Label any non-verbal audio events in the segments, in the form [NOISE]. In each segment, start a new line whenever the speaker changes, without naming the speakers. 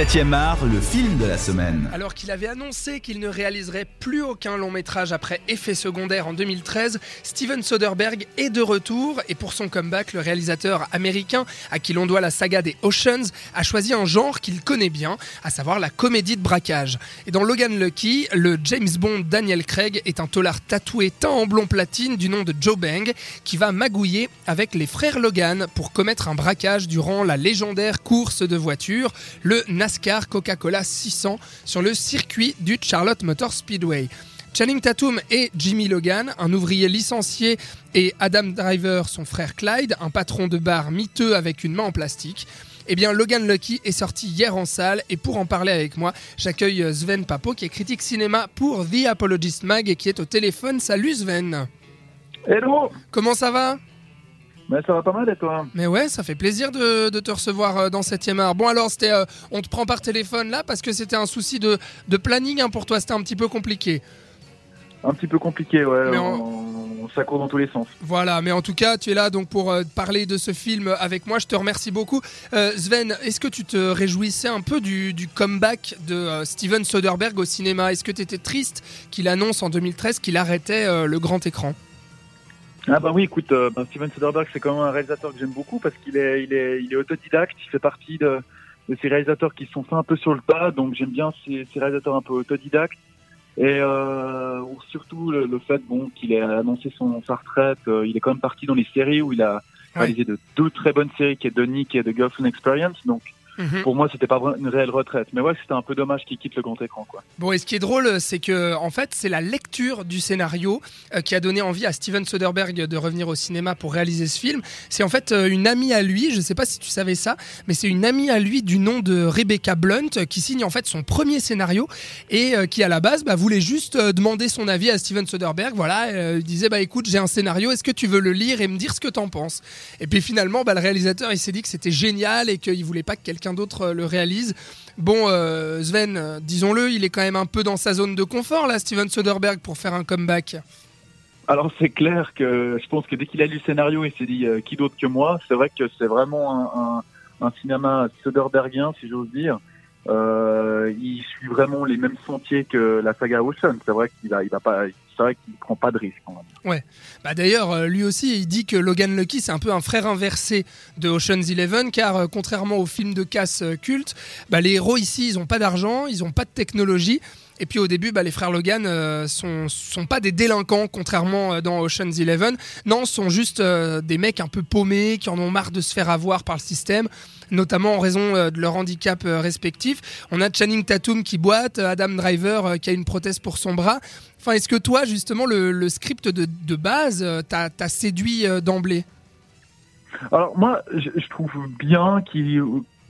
7e art, le film de la semaine.
Alors qu'il avait annoncé qu'il ne réaliserait plus aucun long métrage après Effet secondaire en 2013, Steven Soderbergh est de retour et pour son comeback, le réalisateur américain à qui l'on doit la saga des Oceans a choisi un genre qu'il connaît bien, à savoir la comédie de braquage. Et dans Logan Lucky, le James Bond Daniel Craig est un tolard tatoué teint en blond platine du nom de Joe Bang qui va magouiller avec les frères Logan pour commettre un braquage durant la légendaire course de voitures, le NASCAR Coca-Cola 600 sur le circuit du Charlotte Motor Speedway. Channing Tatum et Jimmy Logan, un ouvrier licencié, et Adam Driver, son frère Clyde, un patron de bar miteux avec une main en plastique. Eh bien, Logan Lucky est sorti hier en salle et pour en parler avec moi, j'accueille Sven Papo qui est critique cinéma pour The Apologist Mag et qui est au téléphone. Salut Sven
Hello
Comment ça va?
Mais ça va pas mal et toi
Mais ouais, ça fait plaisir de, te recevoir euh, dans 7 art. Bon alors, c'était, euh, on te prend par téléphone là parce que c'était un souci de, de planning hein, pour toi, c'était un petit peu compliqué.
Un petit peu compliqué, ouais. Ça court dans tous les sens.
Voilà, mais en tout cas, tu es là donc pour euh, parler de ce film avec moi. Je te remercie beaucoup. Sven, est-ce que tu te réjouissais un peu du, du comeback de Steven Soderbergh au cinéma? Est-ce que tu étais triste qu'il annonce en 2013 qu'il arrêtait le grand écran?
Ah bah oui, écoute, euh, ben, Steven Soderbergh, c'est quand même un réalisateur que j'aime beaucoup parce qu'il est, il est, il est autodidacte, il fait partie de, de ces réalisateurs qui sont faits un peu sur le tas, donc j'aime bien ces, ces, réalisateurs un peu autodidactes. Et euh, surtout le, fait bon qu'il ait annoncé son, sa retraite, euh, il est quand même parti dans les séries où il a réalisé de deux très bonnes séries qui est Nick et The Girlfriend Experience, donc Mhm. Pour moi, c'était pas une réelle retraite. Mais ouais, c'était un peu dommage qu'il quitte le grand écran. Quoi.
Bon, et ce qui est drôle, c'est que en fait, c'est la lecture du scénario euh, qui a donné envie à Steven Soderbergh de revenir au cinéma pour réaliser ce film. C'est en fait euh, une amie à lui, je sais pas si tu savais ça, mais c'est une amie à lui du nom de Rebecca Blunt qui signe en fait son premier scénario et euh, qui à la base bah, voulait juste demander son avis à Steven Soderbergh. Voilà, il disait bah écoute, j'ai un scénario, est-ce que tu veux le lire et me dire ce que t'en penses? Et puis finalement, bah, le réalisateur il s'est dit que c'était génial et qu'il voulait pas que quelqu'un d'autre euh, le réalise. Bon, euh, Sven, euh, disons-le, il est quand même un peu dans sa zone de confort, là, Steven Soderbergh, pour faire un comeback.
Alors c'est clair que je pense que dès qu'il a lu le scénario, il s'est dit qui d'autre que moi? C'est vrai que c'est vraiment un, cinéma Soderberghien, si j'ose dire. il suit vraiment les mêmes sentiers que la saga Ocean. C'est vrai qu'il va, il va pas, c'est vrai qu'il prend pas de risque.
Ouais. Bah d'ailleurs, euh, lui aussi, il dit que Logan Lucky, c'est un peu un frère inversé de Ocean's Eleven, car euh, contrairement au film de casse euh, culte, bah, les héros ici, ils ont pas d'argent, ils ont pas de technologie. Et puis au début, bah, les frères Logan sont, sont pas des délinquants, contrairement dans Ocean's Eleven. Non, sont juste des mecs un peu paumés, qui en ont marre de se faire avoir par le système notamment en raison de leur handicap respectif. On a Channing Tatum qui boite, Adam Driver qui a une prothèse pour son bras. Enfin, est-ce que toi, justement, le, script de, base euh, t'a séduit euh, d'emblée?
Alors, moi, je, trouve bien qu'il,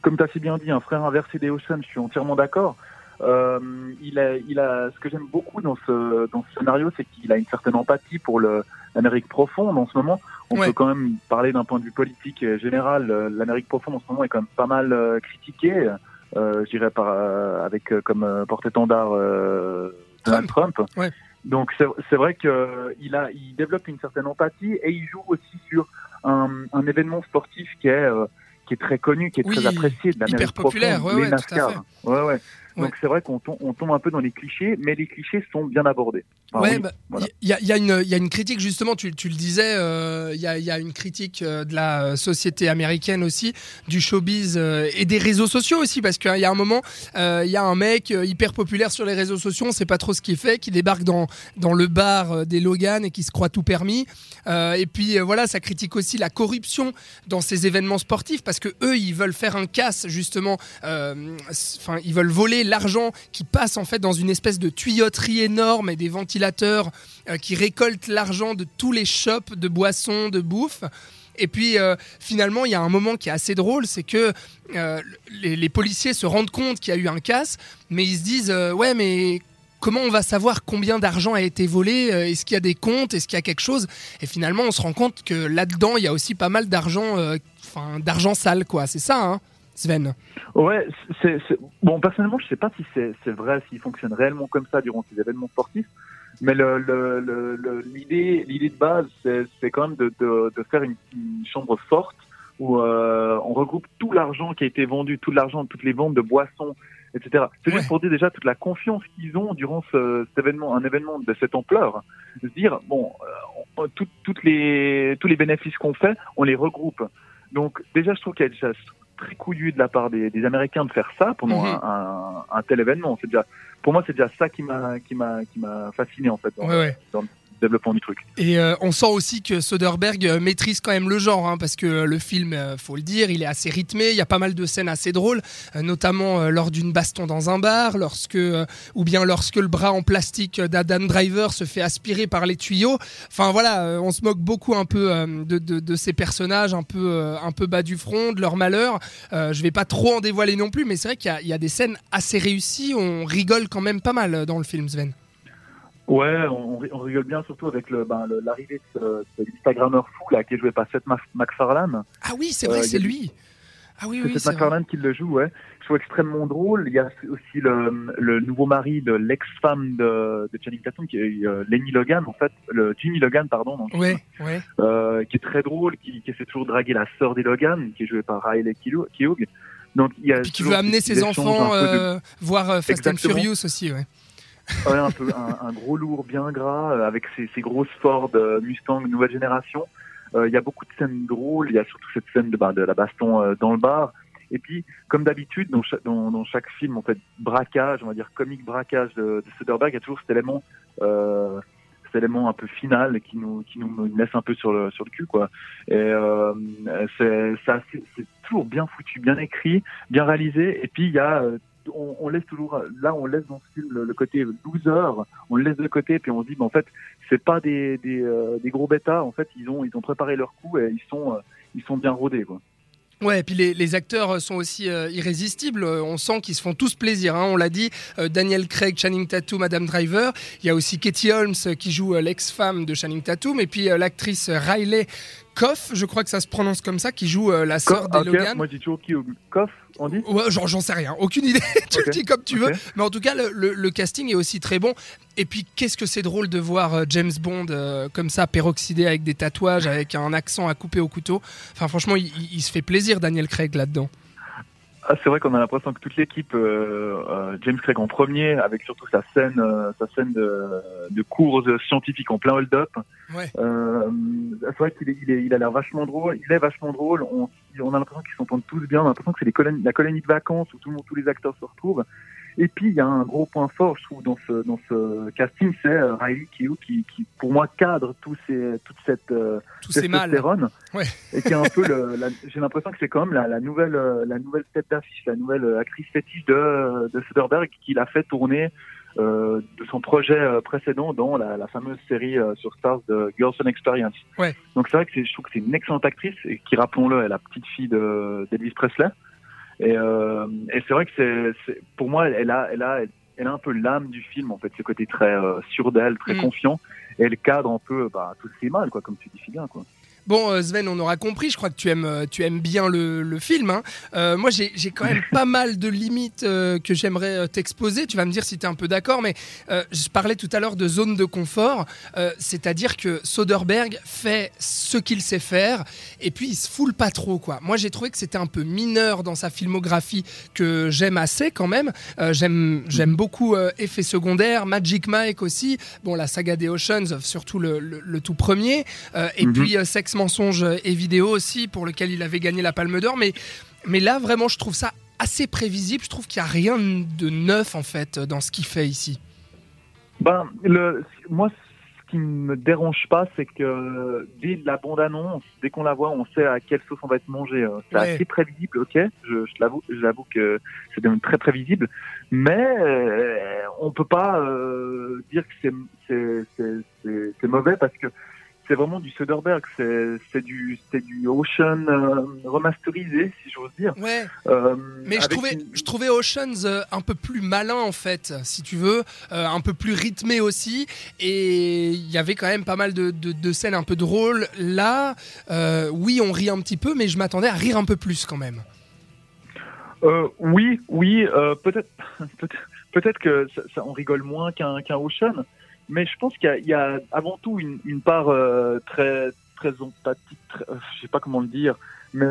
comme tu as si bien dit, un frère inversé des Oceans, je suis entièrement d'accord. Euh, il, a, il a, ce que j'aime beaucoup dans ce, dans ce scénario, c'est qu'il a une certaine empathie pour l'Amérique profonde. En ce moment, on peut quand même parler d'un point de vue politique général. L'Amérique profonde, en ce moment, est quand même pas mal critiquée. Euh, je dirais par, avec comme porte-étendard Donald Trump. Donc c'est vrai qu'il a, il développe une certaine empathie et il joue aussi sur un, un événement sportif qui est euh, qui est très connu, qui est très apprécié de
hyper populaire, ouais, ouais, Tout à fait.
Ouais, ouais. Donc c'est vrai qu'on tombe, un peu dans les clichés, mais les clichés sont bien abordés.
ouais, il bah, y, a, y, a y, a, une critique justement, tu, tu le disais, euh, il y, a, y, a, une critique euh, de la euh, société américaine aussi, du showbiz et des réseaux sociaux aussi, parce qu'il y a un moment, il y a un mec hyper populaire sur les réseaux sociaux, on sait pas trop ce qu'il fait, qui débarque dans, dans le bar des Logan et qui se croit tout permis. et puis voilà, ça critique aussi la corruption dans ces événements sportifs, parce que eux, ils veulent faire un casse justement, enfin, ils veulent voler l'argent qui passe en fait dans une espèce de tuyauterie énorme et des ventilateurs euh, qui récoltent l'argent de tous les shops de boissons, de bouffe. Et puis euh, finalement, il y a un moment qui est assez drôle, c'est que euh, les, policiers se rendent compte qu'il y a eu un casse, mais ils se disent ouais, mais comment on va savoir combien d'argent a été volé? Est-ce qu'il y a des comptes? Est-ce qu'il y a quelque chose? Et finalement, on se rend compte que là-dedans, il y a aussi pas mal d'argent, enfin d'argent sale, quoi. C'est ça, hein Sven
Ouais, bon, personnellement, je sais pas si c'est, vrai, s'il fonctionne réellement comme ça durant ces événements sportifs, mais le, le, l'idée, l'idée de base, c'est, quand même de, de, de faire une, chambre forte où euh, on regroupe tout l'argent qui a été vendu, tout l'argent, toutes les ventes de boissons, etc. C'est juste pour dire déjà toute la confiance qu'ils ont durant ce, cet événement, un événement de cette ampleur, de se dire bon, euh, tout- toutes les tous les bénéfices qu'on fait, on les regroupe. Donc déjà, je trouve qu'il y a déjà très couillu de la part des, des Américains de faire ça pendant
Mhm.
un, un, un tel événement. C'est déjà, pour moi, c'est déjà ça qui m'a qui m'a qui m'a fasciné en fait dans,
Ouais, ouais.
dans le développement du truc.
Et euh, on sent aussi que Soderbergh euh, maîtrise quand même le genre, hein, parce que euh, le film, faut le dire, il est assez rythmé. Il y a pas mal de scènes assez drôles, notamment lors d'une baston dans un bar, lorsque, ou bien lorsque le bras en plastique d'Adam Driver se fait aspirer par les tuyaux. Enfin voilà, on se moque beaucoup un peu de, ces personnages un peu, un peu bas du front, de leur malheur. Euh, je vais pas trop en dévoiler non plus, mais c'est vrai qu'il y a- des scènes assez réussies. On rigole quand même pas mal dans le film, Sven.
Ouais, on, on rigole bien surtout avec le, ben, le- l'arrivée de ce, ce Instagrammeur fou là qui est joué par Seth Mac- MacFarlane.
Ah oui, c'est vrai,
Euh,
c'est lui. Ah oui,
C'est
oui,
Seth
c'est vrai.
MacFarlane qui le joue, ouais. Je trouve extrêmement drôle. Il y a aussi le, le nouveau mari de l'ex-femme de, de Channing Tatum, qui est euh, Lenny Logan, en fait, le Jimmy Logan, pardon, le
Ouais, ouais.
euh, qui est très drôle, qui, qui essaie toujours de draguer la sœur des Logan, qui est jouée par Riley Keough. Donc il y a
Puis qui veut amener ses enfants
de-
euh, voir euh, Fast and. Furious aussi, ouais.
Un gros lourd bien gras euh, avec ses, ses grosses Ford euh, Mustang nouvelle génération. Euh, Il y a beaucoup de scènes drôles. Il y a surtout cette scène de, la baston dans le bar. Et puis, comme d'habitude, dans, cha- dans, dans chaque film, en fait, braquage, on va dire comique braquage de, de Soderbergh, il y a toujours cet élément, cet élément un peu final qui nous laisse un peu sur le sur le cul, quoi. Et c'est toujours bien foutu, bien écrit, bien réalisé. Et puis il y a on, laisse toujours là on laisse dans ce film le, côté loser on le laisse de côté puis on se dit mais en fait c'est pas des des, euh, gros bêtas. En fait ils ont ils ont préparé leur coup et ils sont euh, ils sont bien rodés
Ouais, et puis les, les acteurs sont aussi euh, irrésistibles. Euh, On sent qu'ils se font tous plaisir. hein. On l'a dit, euh, Daniel Craig, Channing Tatum, Madame Driver. Il y a aussi Katie Holmes euh, qui joue euh, l'ex-femme de Channing Tatum. Et puis euh, l'actrice Riley Koff, je crois que ça se prononce comme ça, qui joue euh, la sœur des Logan.
moi je dis toujours qui Koff on dit?
Ouais, genre, j'en sais rien, aucune idée. [LAUGHS] tu le dis comme tu veux. Mais en tout cas, le, le- le casting est aussi très bon. Et puis, qu'est-ce que c'est drôle de voir euh, James Bond euh, comme ça, peroxydé avec des tatouages, avec un accent à couper au couteau. Enfin, franchement, il, se fait plaisir, Daniel Craig, là-dedans.
Ah, c'est vrai qu'on a l'impression que toute l'équipe, euh, James Craig en premier, avec surtout sa scène, euh, sa scène de, de cours scientifiques en plein hold-up.
Ouais.
Euh, c'est vrai qu'il est, il est, il a l'air vachement drôle. Il est vachement drôle. On, on a l'impression qu'ils s'entendent tous bien. On a l'impression que c'est les colonies, la colonie de vacances où tout le monde, tous les acteurs se retrouvent. Et puis il y a un gros point fort, je trouve, dans ce dans ce casting, c'est euh, Riley Keough qui, qui, pour moi, cadre tous ces, toute cette euh,
mâles.
testostérone
Ouais.
et qui est un peu [LAUGHS] j'ai l'impression que c'est quand même la, la nouvelle euh, la nouvelle tête d'affiche la nouvelle euh, actrice fétiche de de Soderbergh qui l'a fait tourner euh, de son projet euh, précédent dans la, la fameuse série euh, sur Stars de Girls on Experience.
Ouais.
Donc c'est vrai que je trouve que c'est une excellente actrice et qui rappelons-le est la petite fille de d'Elvis Presley. Et, euh, et c'est vrai que c'est, c'est pour moi elle a elle a elle a un peu l'âme du film en fait, ce côté très euh, sûr d'elle, très
Mm.
confiant et elle cadre un peu bah, tous ces mal quoi comme tu dis si bien quoi.
Bon, euh, Sven, on aura compris. Je crois que tu aimes, euh, tu aimes bien le, le film. hein. Euh, moi, j'ai quand même pas mal de limites euh, que j'aimerais t'exposer. Tu vas me dire si tu es un peu d'accord, mais euh, je parlais tout à l'heure de zone de confort. C'est-à-dire que Soderbergh fait ce qu'il sait faire et puis il se foule pas trop. quoi. Moi, j'ai trouvé que c'était un peu mineur dans sa filmographie que j'aime assez quand même. J'aime beaucoup Effets secondaires, Magic Mike aussi. Bon, la saga des Oceans, surtout le, le- le tout premier. Et
Mhm.
puis Sex, mensonge et vidéo aussi, pour lequel il avait gagné la Palme d'Or. Mais, mais là, vraiment, je trouve ça assez prévisible. Je trouve qu'il n'y a rien de neuf, en fait, dans ce qu'il fait ici.
Ben, le, moi, ce qui me dérange pas, c'est que dès la bande-annonce, dès qu'on la voit, on sait à quelle sauce on va être mangé. Euh, C'est
Ouais.
assez prévisible, ok? Je, je l'avoue, j'avoue que c'est très prévisible, mais euh, on peut pas euh, dire que c'est mauvais parce que c'est vraiment du Soderbergh, c'est du du Ocean euh, remasterisé, si j'ose dire.
Ouais,
Euh,
mais je trouvais,
une-
je trouvais Oceans euh, un peu plus malin, en fait, si tu veux, un peu plus rythmé aussi. Et il y avait quand même pas mal de, de- de scènes un peu drôles. Là, oui, on rit un petit peu, mais je m'attendais à rire un peu plus quand même.
Oui, oui, peut-être, [LAUGHS] peut-être, peut-être que ça, ça- on rigole moins qu'un qu'un Ocean, mais je pense qu'il y, y a avant tout une, une part euh, très très empathique, très, euh, je sais pas comment le dire, mais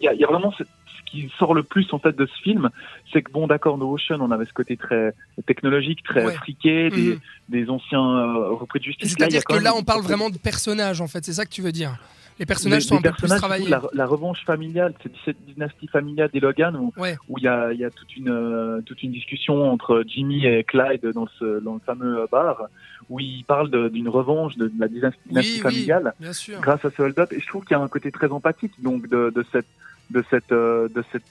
il y a, y a, vraiment ce, ce, qui sort le plus en fait de ce film, c'est que bon, d'accord, No Ocean, on avait ce côté très technologique, très
Ouais.
friqué, des,
Mhm.
des anciens euh, repris de justice.
C'est-à-dire que là, on parle vraiment de personnages, en fait. C'est ça que tu veux dire? Les personnages
les-
sont
les
un peu plus
personnages,
travaillés.
surtout La, la revanche familiale, c'est cette dynastie familiale des Logan où
Ouais.
où il y a, il y a toute une euh, toute une discussion entre Jimmy et Clyde dans ce dans le fameux bar où ils parlent d'une revanche de, de la dynastie
Oui, oui,
familiale
bien sûr.
grâce à ce hold-up et je trouve qu'il y a un côté très empathique donc de, de cette de cette euh, de cette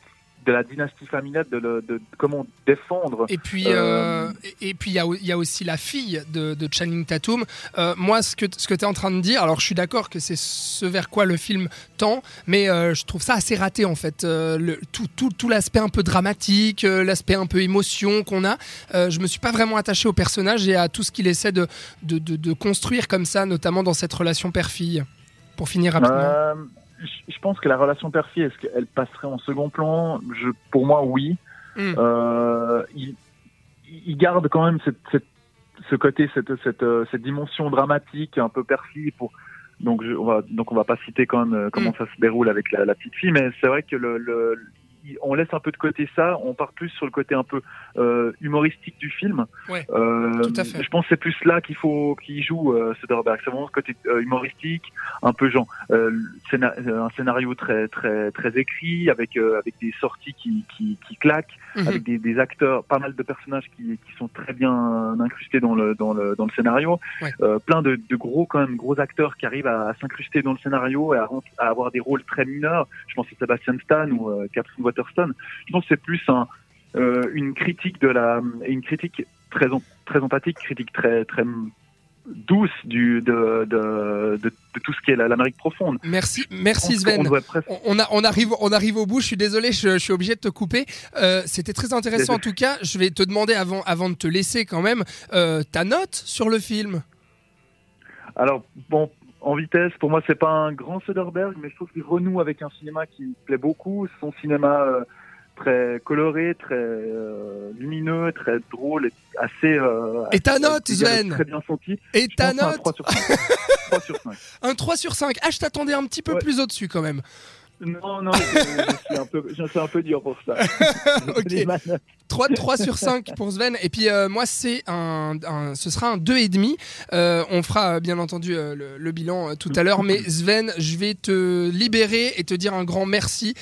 de la dynastie familiale de, le- de comment défendre
Et puis,
Euh,
euh, et, et puis il y, y a aussi la fille de, de Channing Tatum. Euh, moi, ce que, ce que tu es en train de dire, alors je suis d'accord que c'est ce vers quoi le film tend, mais je trouve ça assez raté en fait. Le, tout tout, tout l'aspect un peu dramatique, l'aspect un peu émotion qu'on a, je me suis pas vraiment attaché au personnage et à tout ce qu'il essaie de, de, de, de construire comme ça, notamment dans cette relation père-fille. Pour finir rapidement.
Euh, je pense que la relation père-fille, est-ce qu'elle passerait en second plan? Je, Pour moi, oui.
Mm.
Euh, il, il garde quand même cette, cette, ce côté, cette, cette, euh, cette dimension dramatique, un peu père-fille. Pour... Donc, je, on va, donc, on va pas citer quand même euh, comment
Mm.
ça se déroule avec la, la petite fille, mais c'est vrai que le, on laisse un peu de côté ça, on part plus sur le côté un peu euh, humoristique du film.
Ouais,
Euh,
tout à fait.
Je pense que c'est plus là qu'il faut qu'il joue euh, Soderbergh. C'est vraiment ce côté humoristique, un peu genre un scénario très très très écrit avec avec des sorties qui qui, qui claquent,
Mhm.
avec des, des acteurs, pas mal de personnages qui, qui sont très bien incrustés dans le dans le dans le scénario,
Ouais.
Plein de, de gros quand même gros acteurs qui arrivent à, à s'incruster dans le scénario et à, à avoir des rôles très mineurs. Je pense à Sebastian Stan ou Catherine Je pense que c'est plus un euh, une critique de la une critique très très empathique, critique très très douce du de de, de, de tout ce qui est la- l'Amérique profonde.
Merci, merci Sven.
presque-
On, on a- on arrive, on arrive au bout. Je suis désolé, je, je suis obligé de te couper. Euh, C'était très intéressant en tout cas. Je vais te demander avant, avant de te laisser quand même euh, ta note sur le film.
Alors bon, en vitesse, pour moi c'est pas un grand Soderbergh, mais je trouve qu'il renoue avec un cinéma qui me plaît beaucoup. Son cinéma euh, très coloré, très euh, lumineux, très drôle, assez. euh,
Et ta note, Sven
Très bien senti.
Et ta
à un
note
3 sur 5. 3 [LAUGHS] sur 5.
Un 3 sur 5. Ah, je t'attendais un petit peu
Ouais.
plus au-dessus quand même.
Non, non, je, un peu, je suis un peu dur pour ça. [LAUGHS]
Ok.
C'est ma note.
3, 3 sur 5 pour Sven. Et puis euh, moi, c'est un, un- ce sera un 2,5. Euh, on fera euh, bien entendu euh, le, le bilan tout à l'heure. Mais Sven, je vais te libérer et te dire un grand merci